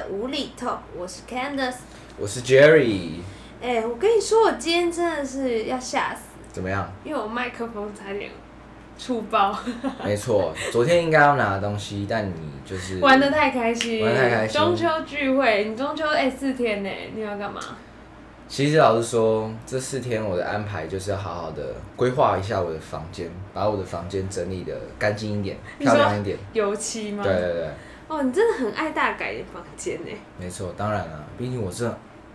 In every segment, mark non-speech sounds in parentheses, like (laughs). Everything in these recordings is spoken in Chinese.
的无厘头，我是 Candice。我是 Jerry，哎、我跟你说，我今天真的是要吓死，怎么样？因为我麦克风差点出包，(laughs) 没错，昨天应该要拿的东西，但你就是玩的太开心，玩得太开心中秋聚会，你中秋哎、四天呢，你要干嘛？其实老实说，这四天我的安排就是要好好的规划一下我的房间，把我的房间整理的干净一点、漂亮一点。油漆吗？对对对，哦，你真的很爱大改的房间呢。没错，当然了，毕竟我是，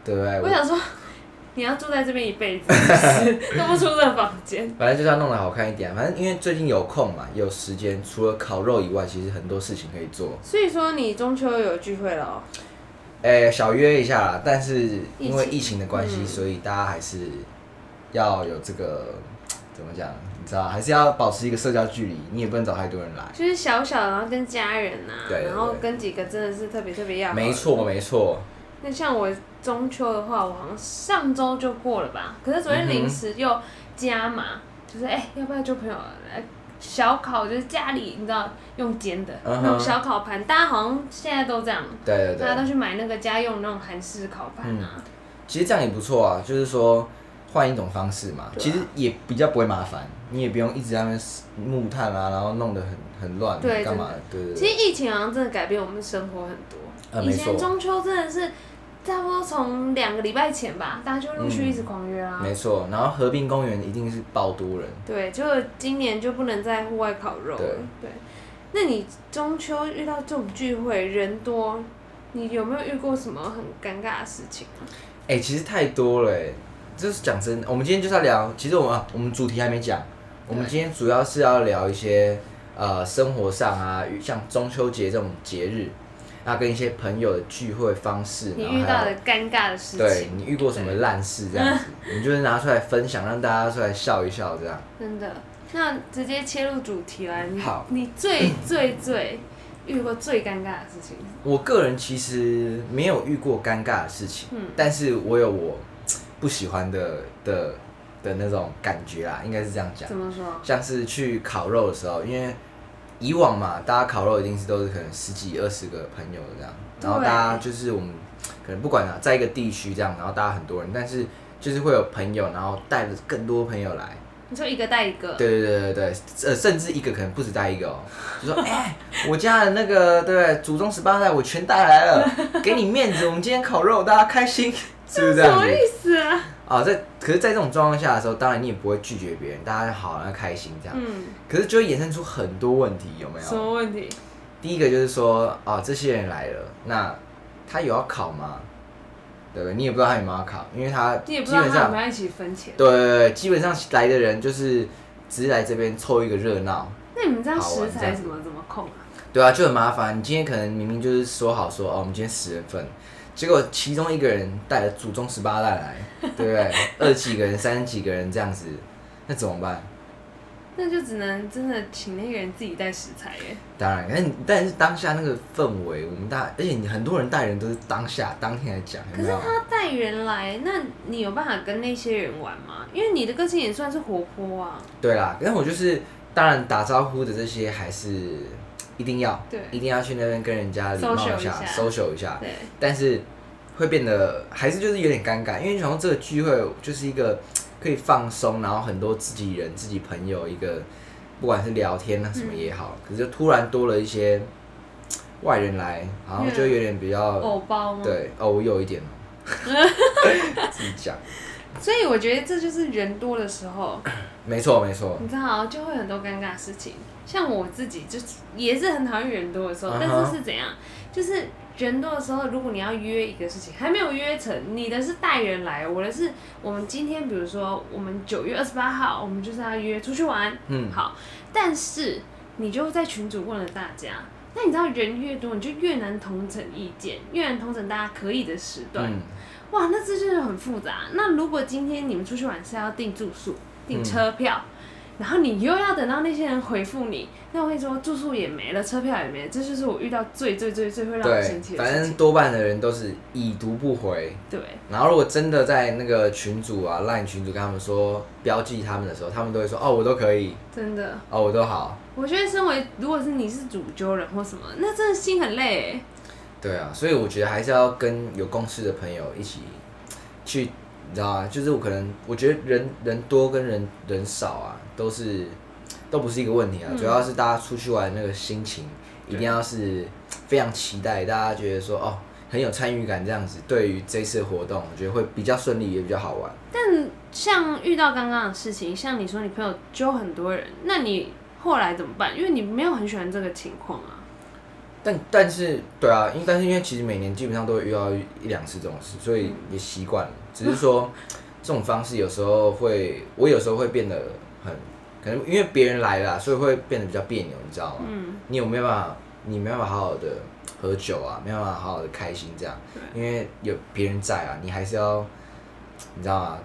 对不对？我想说，你要住在这边一辈子，(laughs) 都不出这个房间。反正就是要弄得好看一点啊。反正因为最近有空嘛，有时间，除了烤肉以外，其实很多事情可以做。所以说你中秋有聚会了哦。诶、小约一下啦，但是因为疫情疫情的关系，嗯所以大家还是要有这个怎么讲？你知道，还是要保持一个社交距离，你也不能找太多人来。就是小小的，然后跟家人呐、对对然后跟几个真的是特别特别要没错，没错，那像我中秋的话，我好像上周就过了吧，可是昨天临时又加码，就是哎、要不要就朋友来小烤，就是家里你知道用煎的、嗯哼。那种小烤盘，大家好像现在都这样，对对对。大家都去买那个家用那种韩式烤盘啊。其实这样也不错啊，就是说换一种方式嘛，啊其实也比较不会麻烦，你也不用一直在那边木炭啊，然后弄得很很乱，对干嘛的？对对其实。疫情好像真的改变我们生活很多。以前中秋真的是差不多从两个礼拜前吧，大家就陆续一直狂约啊。没错，然后河滨公园一定是爆多人，对，就今年就不能在户外烤肉了。对对，那你中秋遇到这种聚会人多，你有没有遇过什么很尴尬的事情啊？哎、其实太多了哎，就是讲真的，我们今天就是要聊，其实我们啊，我们主题还没讲，我们今天主要是要聊一些呃生活上啊，像中秋节这种节日，啊跟一些朋友的聚会方式，你遇到的尴尬的事情对情，你遇过什么烂事这样子，你就是拿出来分享，让大家出来笑一笑这样。真的。那直接切入主题来，你好你最最最遇过最尴尬的事情？我个人其实没有遇过尴尬的事情，嗯但是我有我不喜欢的的的那种感觉啦，应该是这样讲。怎。么说？像是去烤肉的时候，因为以往嘛，大家烤肉一定是都是可能十几二十个朋友这样，然后大家就是我们可能不管啊，在一个地区这样，然后大家很多人，但是就是会有朋友，然后带着更多朋友来，你说一个带一个，对对对对对，呃，甚至一个可能不止带一个哦，就说 (laughs) 哎、我家的那个对不对，祖宗十八代我全带来了，给你面子，我们今天烤肉，大家开心，是不是这样子？什么意思啊？啊，在可是，在这种状况下的时候，当然你也不会拒绝别人，大家好，那开心这样。嗯，可是就会衍生出很多问题，有没有什？么问题？第一个就是说，啊，这些人来了，那他有要考吗？对不对？你也不知道他有没有要考，因为他你也不知道基本上，他有没有一起分钱。对对对，基本上来的人就是只是来这边凑一个热闹，那你们这样食材怎么怎么控啊？对啊，就很麻烦。你今天可能明明就是说好说，哦，我们今天十人份，结果其中一个人带了祖宗十八代来，(laughs) 对不对？二十几个人、三十几个人这样子，那怎么办？那就只能真的请那个人自己带食材耶。当然，但但是当下那个氛围，我们大，而且你很多人带人都是当下当天来讲，可是？他带人来，那你有办法跟那些人玩吗？因为你的个性也算是活泼啊。对啦，但我就是当然打招呼的这些还是一定要，对一定要去那边跟人家礼貌一下，social 一下。对，但是会变得还是就是有点尴尬，因为你想说这个聚会就是一个可以放松，然后很多自己人、自己朋友一个，不管是聊天啊什么也好，可是就突然多了一些外人来，然后就有点比较、偶包吗？。对哦，我有一点哦，(laughs) 自己讲，所以我觉得这就是人多的时候，没错没错，你知道就会很多尴尬的事情。像我自己就是也是很讨厌人多的时候但是是怎样？就是人多的时候，如果你要约一个事情，还没有约成，你的是带人来，我的是我们今天，比如说我们九月二十八号，我们就是要约出去玩，嗯，好，但是你就在群主问了大家，那你知道人越多，你就越难同整意见，越难同整大家可以的时段。嗯，哇，那这就是很复杂。那如果今天你们出去玩是要订住宿、订车票，然后你又要等到那些人回复你，那我跟你说，住宿也没了，车票也没了，这就是我遇到最最最最会让我生对，反正。多半的人都是已读不回，对，然后如果真的在那个群主啊、烂群主跟他们说标记他们的时候，他们都会说哦，我都可以，真的，哦，我都好。我觉得身为如果是你是主揪人或什么，那真的心很累欸。对啊，所以我觉得还是要跟有共识的朋友一起去，你知道啊？就是我可能我觉得人人多跟人人少啊，都是都不是一个问题啊，嗯主要是大家出去玩那个心情一定要是非常期待，大家觉得说哦很有参与感这样子，对于这次活动，我觉得会比较顺利，也比较好玩。但像遇到刚刚的事情，像你说你朋友揪很多人，那你后来怎么办？因为你没有很喜欢这个情况啊。但但是对啊，因但是因为其实每年基本上都会遇到一一两次这种事，所以也习惯了。只是说 (laughs) 这种方式有时候会，我有时候会变得很可能因为别人来了啊，所以会变得比较别扭，你知道吗？嗯，你有没有办法？你没办法好好的喝酒啊，没办法好好的开心这样，因为有别人在啊，你还是要你知道吗？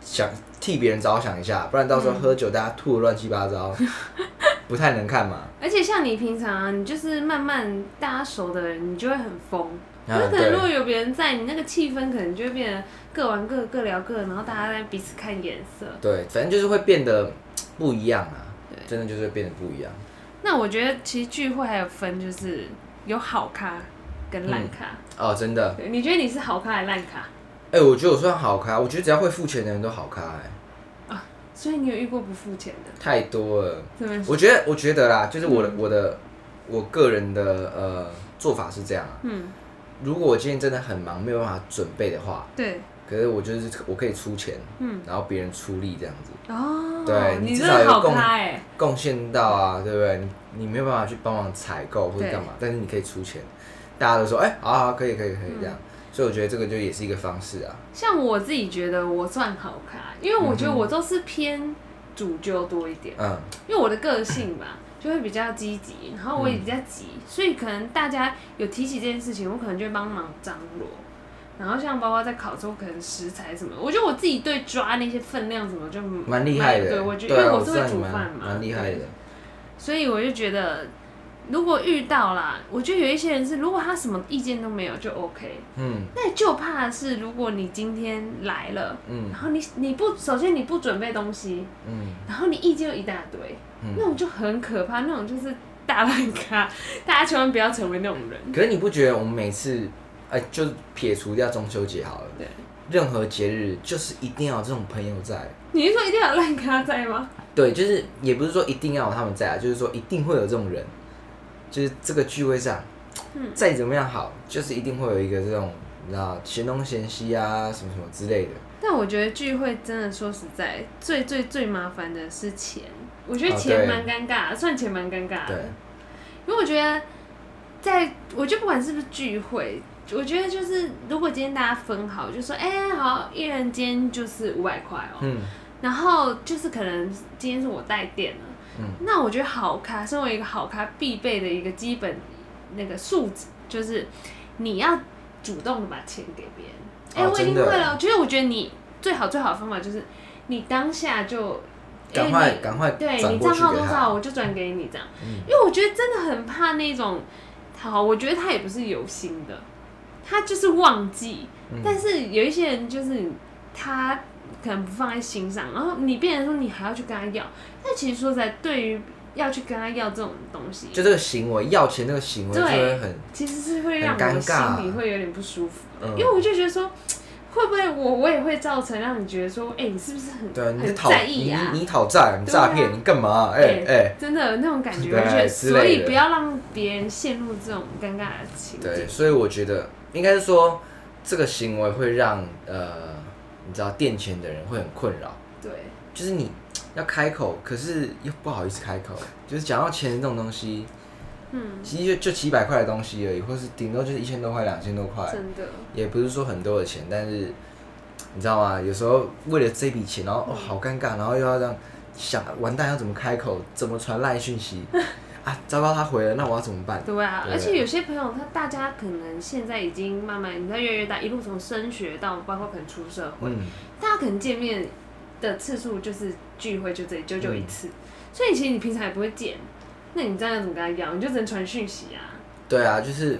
想替别人着想一下，不然到时候喝酒大家吐的乱七八糟，(laughs) 不太能看嘛。而且像你平常啊，你就是慢慢大家熟的人，你就会很疯。啊那可能如果，有别人在，你那个气氛可能就会变得各玩各、各聊各，然后大家在彼此看颜色。对，反正就是会变得不一样啊对，真的就是会变得不一样。那我觉得其实聚会还有分，就是有好咖跟烂咖。哦，真的，你觉得你是好咖还是烂咖？哎、我觉得我算好咖，我觉得只要会付钱的人都好咖、哎，所以你有遇过不付钱的？太多了。我觉得，我觉得啦，就是我的、嗯。我的我个人的呃做法是这样啊。嗯，如果我今天真的很忙，没有办法准备的话，对，可是我就是我可以出钱，嗯，然后别人出力这样子，哦，对你至少有共咖哎、贡献到啊，对不对？你你没有办法去帮忙采购或者对。干嘛，但是你可以出钱，大家都说哎、好好可以可以可以嗯。这样，所以我觉得这个就也是一个方式啊。像我自己觉得我算好看，因为我觉得我都是偏主揪多一点，嗯，因为我的个性吧，就会比较积极，然后我也比较急，所以可能大家有提起这件事情，我可能就会帮忙张罗。然后像包括在烤之后，可能食材什么，我觉得我自己对抓那些分量什么就蛮厉害的，对，我觉得啊因为我是会煮饭嘛，蛮厉害的。所以我就觉得，如果遇到啦，我觉得有一些人是，如果他什么意见都没有就 OK，嗯。那就怕的是，如果你今天来了，嗯。然后你你不首先你不准备东西，嗯。然后你意见又一大堆，嗯。那种就很可怕，那种就是大烂咖，(laughs) 大家千万不要成为那种人。可是你不觉得我们每次，哎、就撇除掉中秋节好了，对，任何节日就是一定要有这种朋友在。你是说一定要有烂咖在吗？对，就是也不是说一定要有他们在啊，就是说一定会有这种人，就是这个聚会上，嗯再怎么样好，就是一定会有一个这种，你知道嫌东嫌西啊，什么什么之类的。但我觉得聚会真的说实在，最最最麻烦的是钱。我觉得哦钱蛮尴尬的，算钱蛮尴尬的。对，因为我觉得，在我就不管是不是聚会，我觉得就是如果今天大家分好，就说哎、好，一人今天就是五百块哦，嗯然后就是可能今天是我带电了，嗯。那我觉得好咖，身为一个好咖必备的一个基本那个素质，就是你要主动的把钱给别人。哎、哦我已经会了，就是我觉得你最好最好的方法就是你当下就。赶快赶快对你账号多少我就转给你这样，嗯。因为我觉得真的很怕那种，好，我觉得他也不是有心的，他就是忘记，嗯。但是有一些人就是他可能不放在心上，然后你变成说你还要去跟他要，但其实说实在，对于要去跟他要这种东西，就这个行为，要钱这个行为就对会很，其实是会让我心里会有点不舒服，嗯因为我就觉得说。会不会我我也会造成让你觉得说，哎、你是不是很对，你很讨在意啊？你你讨债，你诈骗，你干嘛？哎对哎，真的那种感觉，对我觉得，之类的所以不要让别人陷入这种尴尬的情对，所以我觉得应该是说这个行为会让呃，你知道垫钱的人会很困扰。对，就是你要开口，可是又不好意思开口，就是讲到钱这种东西，嗯，其实就就几百块的东西而已，或是顶多就是一千多块、两千多块，真的，也不是说很多的钱，但是你知道吗？有时候为了这笔钱，然后哦好尴尬，然后又要这样想完蛋要怎么开口，怎么传赖讯息啊？糟糕，他回了，那我要怎么办？对啊，对而且有些朋友他大家可能现在已经慢慢，你知道越来越大，一路从升学到包括可能出社会，嗯，大家可能见面的次数就是聚会就这里就就一嗯次，所以其实你平常也不会见，那你这样要怎么跟他讲？你就只能传讯息啊。对啊，就是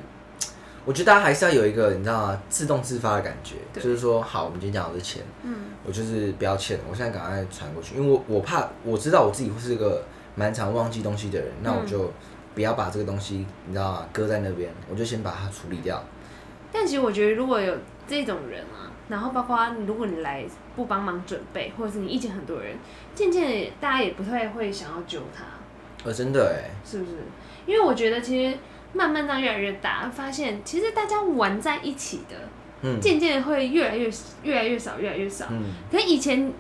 我觉得大家还是要有一个你知道吗？自动自发的感觉，就是说好，我们今天讲的钱。嗯，我就是不要欠，我现在赶快传过去，因为我我怕我知道我自己会是一个蛮常忘记东西的人，那我就不要把这个东西你知道吗搁在那边，我就先把它处理掉。但其实我觉得，如果有这种人啊，然后包括如果你来不帮忙准备，或者是你意见很多人，渐渐的大家也不太会想要救他，呃，真的哎，是不是？因为我觉得其实慢慢到越来越大，发现其实大家玩在一起的，嗯渐渐的会越来越越来越少，越来越少。嗯可以前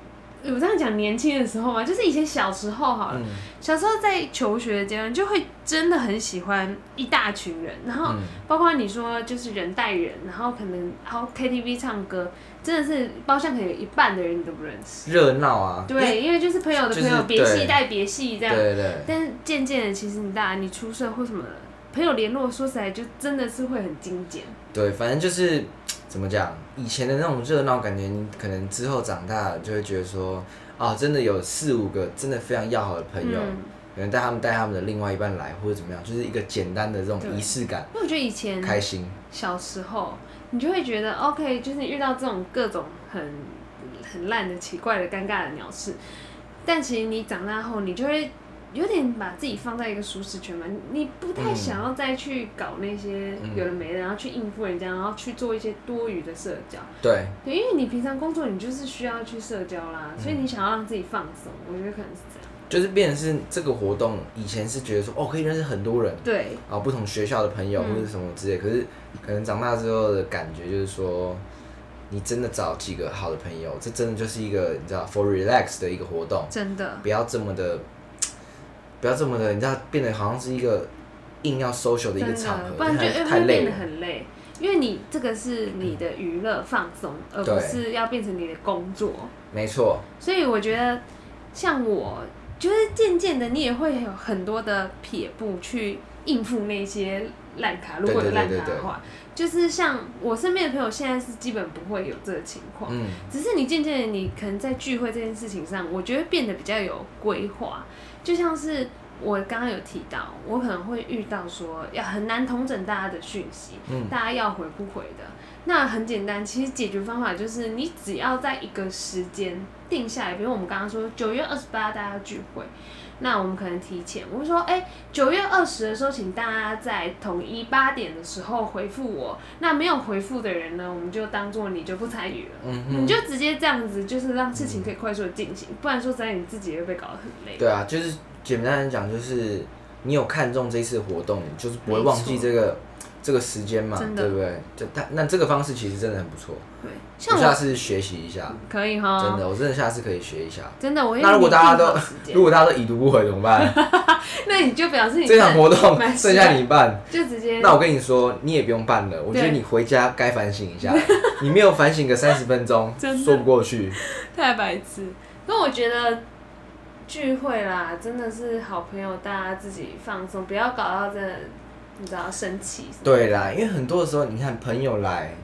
我这样讲年轻的时候嘛，就是以前小时候好了，嗯小时候在求学的阶段，就会真的很喜欢一大群人，然后嗯包括你说就是人带人，然后可能然后 KTV 唱歌，真的是包厢可能有一半的人你都不认识。热闹啊，对，因为就是朋友的朋友，就是别系对带别系这样。对对但是渐渐的，其实你大你出社或什么的，朋友联络，说起来就真的是会很精简。对，反正就是怎么讲，以前的那种热闹感觉，你可能之后长大了就会觉得说，啊，真的有四五个真的非常要好的朋友，嗯可能带他们带他们的另外一半来，或者怎么样，就是一个简单的这种仪式感，因为我觉得以前开心。小时候，你就会觉得 OK，就是你遇到这种各种很很烂的、奇怪的、尴尬的鸟事，但其实你长大后，你就会有点把自己放在一个舒适圈嘛，你不太嗯想要再去搞那些嗯有的没的，然后去应付人家，然后去做一些多余的社交。对，对，因为你平常工作你就是需要去社交啦，所以你想要让自己放松，我觉得可能是这样。就是变成是这个活动，以前是觉得说，哦，可以认识很多人，对，啊，不同学校的朋友嗯或者什么之类，可是可能长大之后的感觉就是说，你真的找几个好的朋友，这真的就是一个你知道 for relax 的一个活动，真的。不要这么的，不要这么的，你知道变得好像是一个硬要 social 的一个真场合，不然就太太累会变得了。很累。因为你这个是你的娱乐放松，而不是要变成你的工作。没错，所以我觉得，像我，就是渐渐的，你也会有很多的撇步去应付那些烂卡。如果有烂卡的话，就是像我身边的朋友，现在是基本不会有这个情况。嗯，只是你渐渐的，你可能在聚会这件事情上，我觉得变得比较有规划。就像是我刚刚有提到，我可能会遇到说要很难统整大家的讯息，嗯大家要回不回的。那很简单，其实解决方法就是你只要在一个时间定下来，比如我们刚刚说九月二十八大家聚会，那我们可能提前，我会说，哎、九月二十的时候，请大家在统一八点的时候回复我。那没有回复的人呢，我们就当做你就不参与了。嗯你，就直接这样子，就是让事情可以快速的进行，不然说实在你自己也会被搞得很累。对啊，就是简单的讲，就是你有看中这次活动，你就是不会忘记这个这个时间嘛，对不对？就他那这个方式其实真的很不错，对，我像我下次学习一下，可以哈，真的，我真的下次可以学一下。真的，我会那如果大家都 (laughs) 如果大家都已读不回怎么办？(laughs) 那你就表示你这场活动剩下你办，(laughs) 就直接那我跟你说，你也不用办了。我觉得你回家该反省一下，你没有反省个三十分钟真，说不过去。太白痴。那我觉得聚会啦，真的是好朋友，大家自己放松，不要搞到真的，你知道生气。对啦，因为很多的时候，你看朋友来，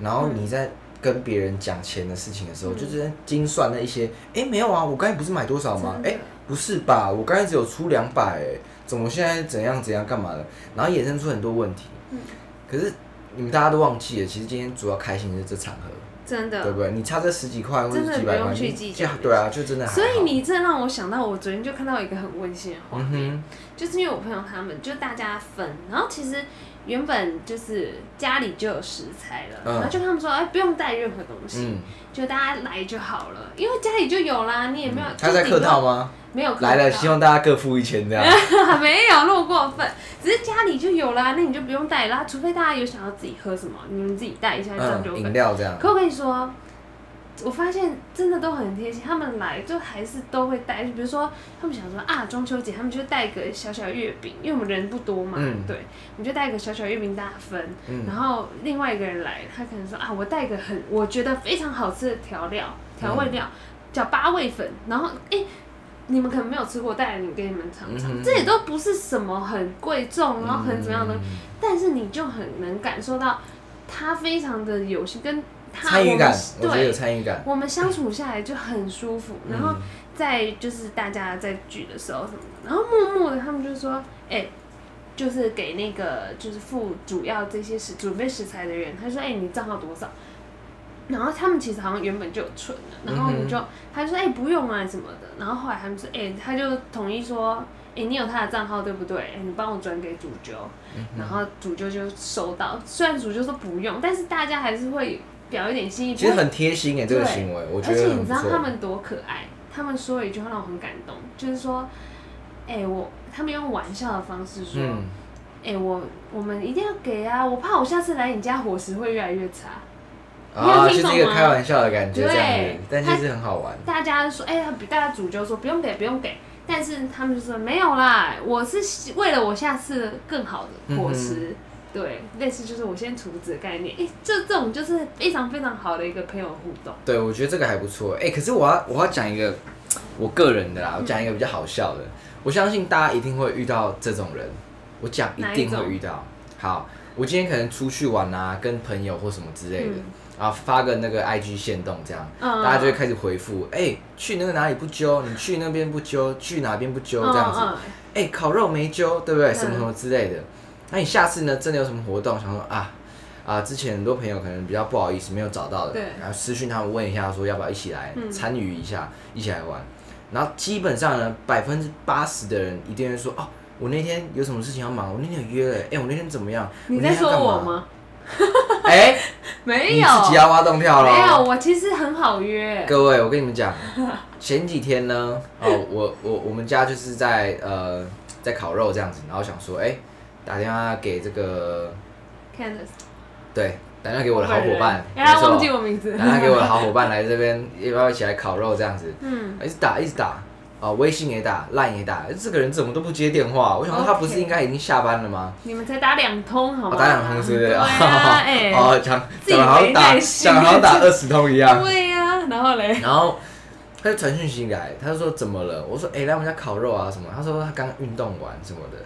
然后嗯你在跟别人讲钱的事情的时候，嗯就是精算那一些，哎、没有啊，我刚才不是买多少吗？真的哎、不是吧？我刚才只有出两百，哎，怎么现在怎样怎样干嘛的？然后衍生出很多问题。嗯可是你们大家都忘记了，其实今天主要开心的是这场合，真的对不对？你差这十几块或者真的几百块，不用去你计较就对啊，就真的。所以你这让我想到，我昨天就看到一个很温馨的画嗯面，哼，就是因为我朋友他们就大家分，然后其实原本就是家里就有食材了，嗯然后就他们说，哎，不用带任何东西，嗯，就大家来就好了，因为家里就有啦，你也没有。他在客套？吗？没有客来了，希望大家各付一千这样。(laughs) 没有那么过分，只是家里就有啦，那你就不用带啦，除非大家有想要自己喝什么，你们自己带一下，这样就。饮料这样。可我跟你说，我发现真的都很贴心，他们来就还是都会带，就比如说他们想说啊中秋节，他们就带个小小月饼，因为我们人不多嘛，嗯对，我们就带个小小月饼大家分，嗯然后另外一个人来，他可能说啊我带个很我觉得非常好吃的调料调味料，叫八味粉，然后诶。你们可能没有吃过，带来你给你们尝尝，嗯这也都不是什么很贵重，然后很怎么样的，嗯但是你就很能感受到他非常的有心，跟他参与感，我们我觉得有对，参与感。我们相处下来就很舒服。然后嗯在就是大家在聚的时候什么的，然后默默的他们就说，哎、就是给那个就是付主要这些食准备食材的人，他说，哎、你账号多少？然后他们其实好像原本就有存的，然后我们就、他就说哎、不用啊什么的，然后后来他们说哎、他就同意说哎、你有他的账号对不对？哎、你帮我转给主揪，嗯然后主揪就收到，虽然主揪说不用，但是大家还是会表一点心意，其实很贴心哎，这个行为我觉而且。你知道他们多可爱？他们说了一句话让我很感动，就是说，哎、我他们用玩笑的方式说，哎、嗯，我我们一定要给啊，我怕我下次来你家伙食会越来越差。啊，就是一个开玩笑的感觉这样子对，但其实很好玩。大家说，哎、呀，大家主就说不用给，不用给，但是他们就说没有啦，我是为了我下次更好的伙食。对，类似就是我先厨子的概念，哎、这这种就是非常非常好的一个朋友互动。对，我觉得这个还不错。哎、可是我要我要讲一个我个人的啦，我讲一个比较好笑的。我相信大家一定会遇到这种人，我讲一定会遇到。好，我今天可能出去玩啊，跟朋友或什么之类的，嗯然后发个那个 IG 线动这样，嗯大家就会开始回复，哎、去那个哪里不揪，你去那边不揪，去哪边不揪这样子。嗯哎、烤肉没揪，对不对？嗯什么什么之类的。那你下次呢？真的有什么活动，想说啊啊，之前很多朋友可能比较不好意思没有找到的，然后私讯他们问一下，说要不要一起来嗯参与一下，一起来玩。然后基本上呢，百分之八十的人一定会说，哦，我那天有什么事情要忙，我那天有约了，哎、我那天怎么样？你在说我？吗？(laughs) 哎、没有，你自己要挖洞跳了。没有，我其实很好约。各位，我跟你们讲，前几天呢，哦，我我我们家就是在呃在烤肉这样子，然后想说，哎、打电话给这个 Candice，对，打电话给我的好伙伴，哎，他没错忘记我名字。打电话给我的好伙伴来这边，要不要一起来烤肉这样子？(laughs) 嗯，一直打一直打，啊、微信也打，Line 也打，这个人怎么都不接电话？我想说他不是应该已经下班了吗？你们才打两通好哦，吗？打两通是不是？对啊，(laughs) 哎，哦，讲自己讲得好像打没耐心讲得好像打二十通一样。对呀，然后嘞，然后他就传讯息来，他就说怎么了？我说哎、来我们家烤肉啊什么？他说他刚运动完什么的，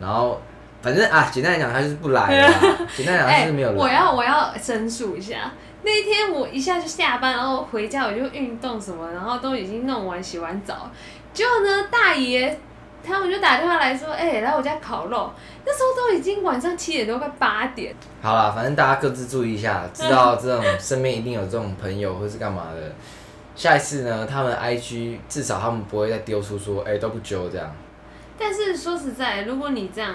然后反正啊，简单来讲他就是不来了，(laughs) 简单来讲他就是没有来。哎我要我要申诉一下。那一天我一下就下班，然后回家我就运动什么，然后都已经弄完洗完澡，结果呢大爷他们就打电话来说，哎、来我家烤肉。那时候都已经晚上七点多，快八点。好啦，反正大家各自注意一下，知道这种身边一定有这种朋友或是干嘛的。下一次呢，他们 IG 至少他们不会再丢出说，哎、都不揪这样。但是说实在，如果你这样，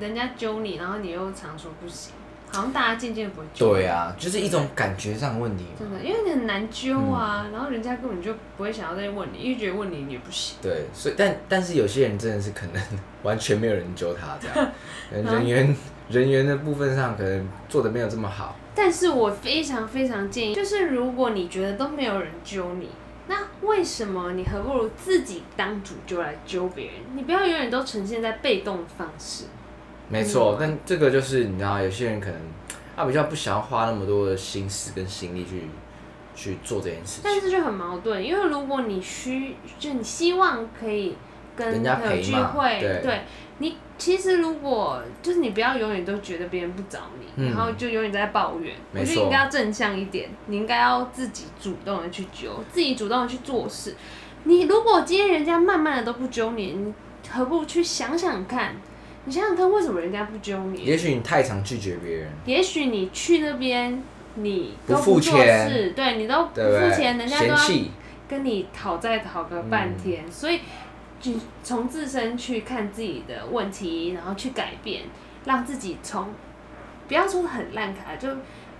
人家揪你，然后你又常说不行，好像大家渐渐不会揪。对啊，就是一种感觉上的问题嘛。真的，因为你很难揪啊，嗯然后人家根本就不会想要再问你，因为觉得问你你也不行。对，所以但但是有些人真的是可能完全没有人揪他这样，(laughs) 人员人员的部分上可能做的没有这么好。但是我非常非常建议，就是如果你觉得都没有人揪你，那为什么你何不如自己当主揪来揪别人？你不要永远都呈现在被动的方式。没错嗯，但这个就是你知道，有些人可能他比较不想要花那么多的心思跟心力去去做这件事情。但是就很矛盾，因为如果你需就你希望可以跟人家朋友聚会，对你其实如果就是你不要永远都觉得别人不找你，嗯然后就永远在抱怨，我觉得应该要正向一点，你应该要自己主动的去揪，自己主动的去做事。你如果今天人家慢慢的都不揪你，你何不去想想看？你想想看，为什么人家不揪你？也许你太常拒绝别人，也许你去那边，你都不付做钱。事，对你都不对不对？付钱，人家都要弃，跟你讨债讨个半天，嗯。所以就从自身去看自己的问题，然后去改变，让自己从不要说很烂卡，就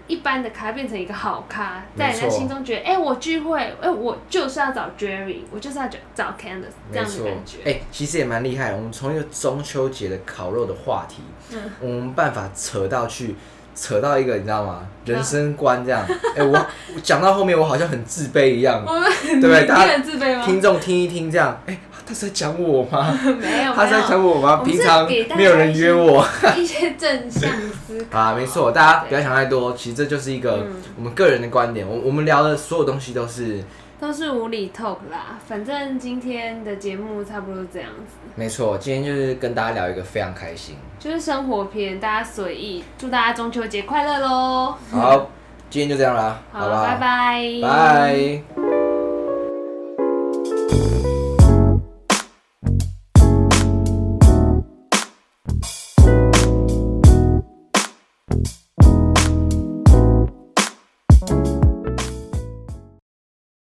一般的咖变成一个好咖，在人家心中觉得，哎、我聚会，哎、我就是要找 Jerry，我就是要找找 Candice 这样的感觉。。哎、其实也蛮厉害。我们从一个中秋节的烤肉的话题，嗯我们办法扯到去。扯到一个你知道吗？嗯人生观这样，哎、我我讲到后面我好像很自卑一样，(laughs) 对不对？大家很自卑吗？听众听一听这样，哎、他是在讲我吗？(laughs) 没有，他是在讲我吗？平常没有人约我 (laughs) 一些正向思考啊，没错，大家不要想太多，其实这就是一个嗯我们个人的观点。我我们聊的所有东西都是都是无理 talk 啦。反正今天的节目差不多这样子。没错。今天就是跟大家聊一个非常开心。就是生活篇，大家随意，祝大家中秋节快乐喽！好，今天就这样啦，好？拜拜，拜。